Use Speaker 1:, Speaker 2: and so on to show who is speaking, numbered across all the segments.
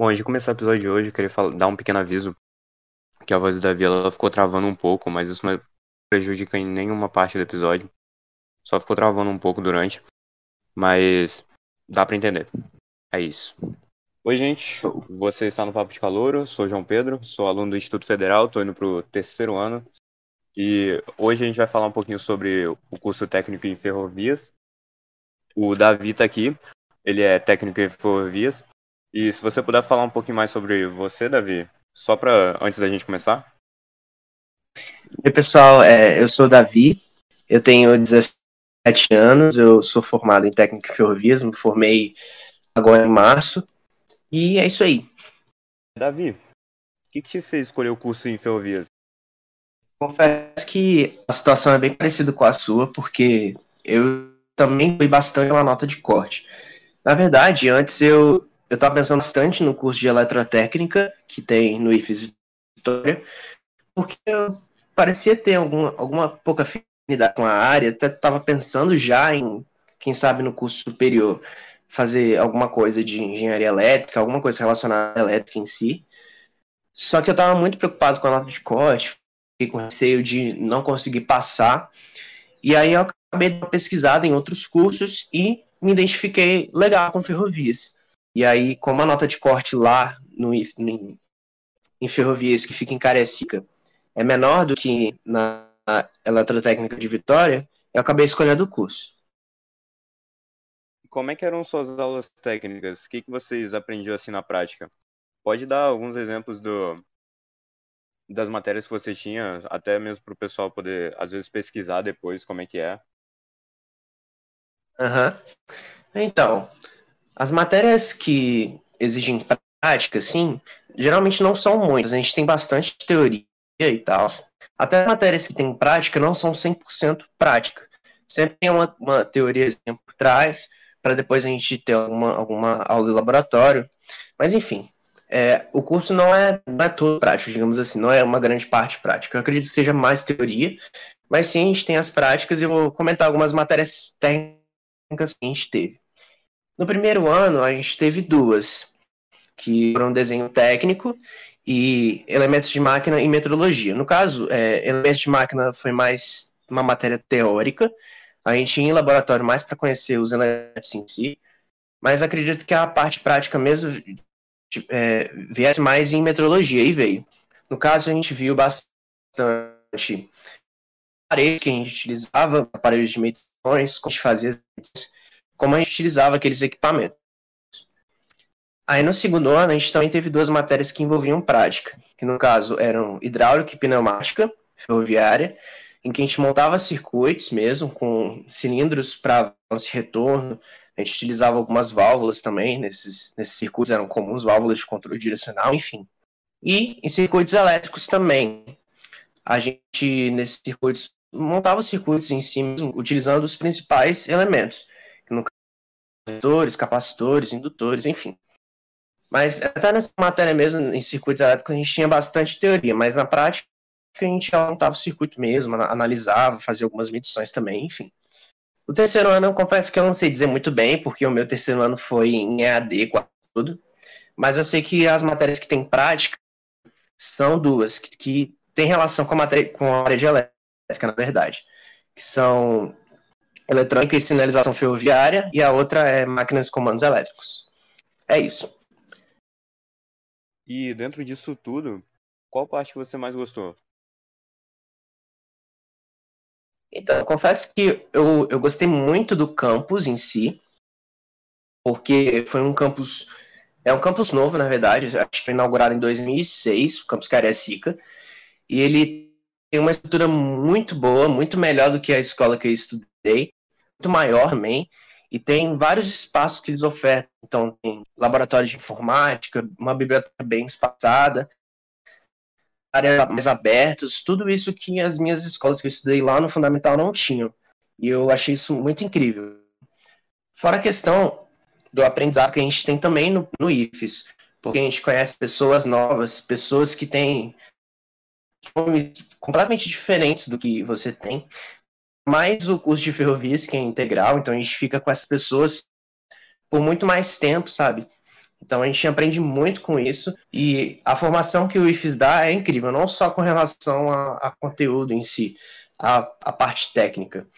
Speaker 1: Bom, antes de começar o episódio de hoje, eu queria falar, dar um pequeno aviso que a voz do Davi ela ficou travando um pouco, mas isso não prejudica em nenhuma parte do episódio. Só ficou travando um pouco durante, mas dá para entender. É isso. Oi, gente. Você está no Papo de Calouro. Sou João Pedro, sou aluno do Instituto Federal, estou indo para o terceiro ano. E hoje a gente vai falar um pouquinho sobre o curso técnico em ferrovias. O Davi está aqui, ele é técnico em ferrovias. E se você puder falar um pouquinho mais sobre você, Davi, só para antes da gente começar.
Speaker 2: Oi, pessoal, é, eu sou o Davi, eu tenho 17 anos, eu sou formado em técnico em ferrovias, me formei agora em março, e é isso aí.
Speaker 1: Davi, o que, que te fez escolher o curso em ferrovias?
Speaker 2: Confesso que a situação é bem parecida com a sua, porque eu também fui bastante pela nota de corte. Na verdade, antes eu eu estava pensando bastante no curso de eletrotécnica que tem no IFES Vitória, porque eu parecia ter alguma, alguma pouca afinidade com a área, até estava pensando já em, quem sabe, no curso superior, fazer alguma coisa de engenharia elétrica, alguma coisa relacionada à elétrica em si. Só que eu estava muito preocupado com a nota de corte, fiquei com receio de não conseguir passar, e aí eu acabei pesquisada em outros cursos e me identifiquei legal com ferrovias. E aí, como a nota de corte lá no, no, em Ferrovias, que fica em Cariacica, é menor do que na Eletrotécnica de Vitória, eu acabei escolhendo o curso.
Speaker 1: Como é que eram suas aulas técnicas? O que, que vocês aprendiam assim na prática? Pode dar alguns exemplos do, das matérias que você tinha, até mesmo para o pessoal poder, às vezes, pesquisar depois como é que é.
Speaker 2: Uhum. Então, as matérias que exigem prática, sim, geralmente não são muitas. A gente tem bastante teoria e tal. Até matérias que têm prática não são 100% prática. Sempre tem uma, uma teoria por trás, para depois a gente ter alguma, alguma aula de laboratório. Mas, enfim, é, o curso não é, não é todo prático, digamos assim, não é uma grande parte prática. Eu acredito que seja mais teoria, mas sim, a gente tem as práticas e eu vou comentar algumas matérias técnicas que a gente teve. No primeiro ano, a gente teve duas, que foram desenho técnico e elementos de máquina e metrologia. No caso, é, elementos de máquina foi mais uma matéria teórica, a gente ia em laboratório mais para conhecer os elementos em si, mas acredito que a parte prática mesmo é, viesse mais em metrologia, e veio. No caso, a gente viu bastante aparelhos que a gente utilizava, aparelhos de medições, como a gente fazia como a gente utilizava aqueles equipamentos. Aí no segundo ano a gente também teve duas matérias que envolviam prática, que no caso eram hidráulica e pneumática ferroviária, em que a gente montava circuitos mesmo com cilindros para avanço e retorno. A gente utilizava algumas válvulas também nesses, nesses circuitos, eram comuns válvulas de controle direcional, enfim. E em circuitos elétricos também. A gente, nesses circuitos, montava os circuitos em si, utilizando os principais elementos capacitores, capacitores, indutores, enfim. Mas até nessa matéria mesmo, em circuitos elétricos, a gente tinha bastante teoria, mas na prática a gente montava o circuito mesmo, analisava, fazia algumas medições também, enfim. O terceiro ano, eu confesso que eu não sei dizer muito bem, porque o meu terceiro ano foi em EAD, quase tudo. Mas eu sei que as matérias que tem prática são duas, que, que tem relação com a, matéria, com a área de elétrica, na verdade. Que são eletrônica e sinalização ferroviária, e a outra é máquinas e comandos elétricos. É isso.
Speaker 1: E dentro disso tudo, qual parte que você mais gostou?
Speaker 2: Então, confesso que eu, eu gostei muito do campus em si, porque foi um campus. É um campus novo, na verdade, acho que foi inaugurado em 2006, o campus Cariacica, e ele tem uma estrutura muito boa, muito melhor do que a escola que eu estudei muito maior também, e tem vários espaços que eles ofertam. Então, tem laboratório de informática, uma biblioteca bem espaçada, áreas mais abertas, tudo isso que as minhas escolas que eu estudei lá no Fundamental não tinham. E eu achei isso muito incrível. Fora a questão do aprendizado que a gente tem também no, no IFES, porque a gente conhece pessoas novas, pessoas que têm completamente diferentes do que você tem, mais o curso de ferrovias, que é integral, então a gente fica com essas pessoas por muito mais tempo, sabe? Então a gente aprende muito com isso e a formação que o IFES dá é incrível, não só com relação a, a conteúdo em si, a, a parte técnica.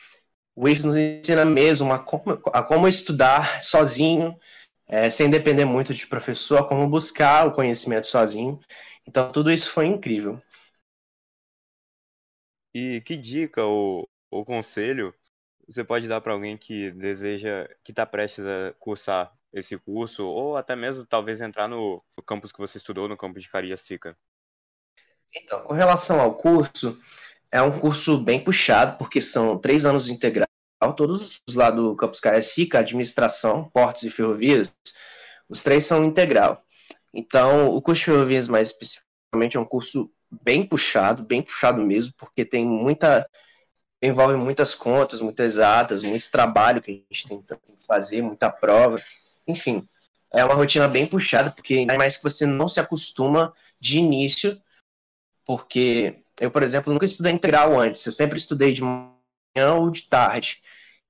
Speaker 2: O IFES nos ensina mesmo a como, a como estudar sozinho, é, sem depender muito de professor, a como buscar o conhecimento sozinho. Então tudo isso foi incrível.
Speaker 1: E que dica ou, ou conselho você pode dar para alguém que deseja, que está prestes a cursar esse curso, ou até mesmo talvez entrar no, no campus que você estudou, no campus de Cariacica?
Speaker 2: Então, com relação ao curso, é um curso bem puxado, porque são três anos integral, todos os lá do campus Cariacica, administração, portos e ferrovias, os três são integral. Então, o curso de ferrovias, mais especificamente, é um curso bem puxado, bem puxado mesmo, porque tem muita envolve muitas contas, muitas atas, muito trabalho que a gente tem que fazer, muita prova. Enfim, é uma rotina bem puxada, porque ainda mais que você não se acostuma de início, porque eu, por exemplo, nunca estudei integral antes, eu sempre estudei de manhã ou de tarde.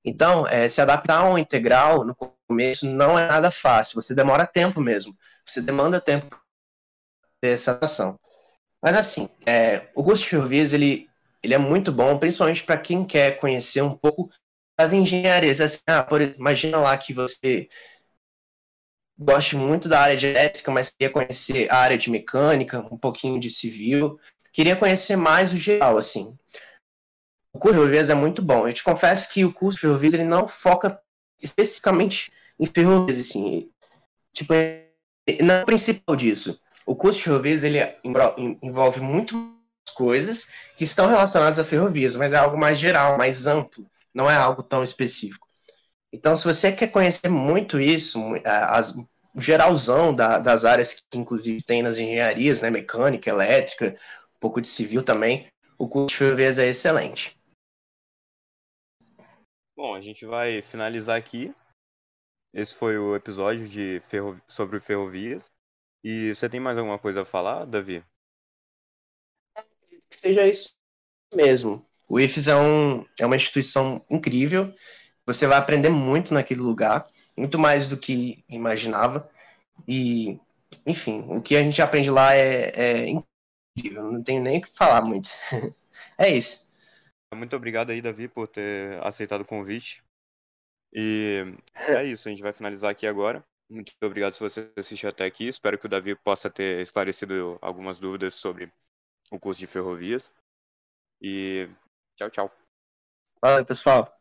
Speaker 2: Então, é, se adaptar a um integral no começo não é nada fácil, você demora tempo mesmo, você demanda tempo para ter essa adaptação. Mas assim, é, o curso de ele, ele é muito bom, principalmente para quem quer conhecer um pouco das engenharias. Assim, ah, por, imagina lá que você gosto muito da área de elétrica, mas queria conhecer a área de mecânica, um pouquinho de civil. Queria conhecer mais o geral, assim. O curso de ferrovias é muito bom. Eu te confesso que o curso de ferrovias ele não foca especificamente em ferrovias, assim. Tipo, não é o principal disso. O curso de ferrovias ele envolve muito coisas que estão relacionadas a ferrovias, mas é algo mais geral, mais amplo, não é algo tão específico. Então, se você quer conhecer muito isso, as, o geralzão da, das áreas que inclusive tem nas engenharias, né, mecânica, elétrica, um pouco de civil também, o curso de ferrovias é excelente.
Speaker 1: Bom, a gente vai finalizar aqui. Esse foi o episódio de sobre ferrovias. E você tem mais alguma coisa a falar, Davi?
Speaker 2: Que seja isso mesmo. O IFES é, um, é uma instituição incrível. Você vai aprender muito naquele lugar muito mais do que imaginava. E, enfim, o que a gente aprende lá é, é incrível, não tenho nem o que falar muito. é isso.
Speaker 1: Muito obrigado aí, Davi, por ter aceitado o convite. E é isso, a gente vai finalizar aqui agora. Muito obrigado se você assistiu até aqui. Espero que o Davi possa ter esclarecido algumas dúvidas sobre o curso de ferrovias. E tchau, tchau.
Speaker 2: Valeu, pessoal.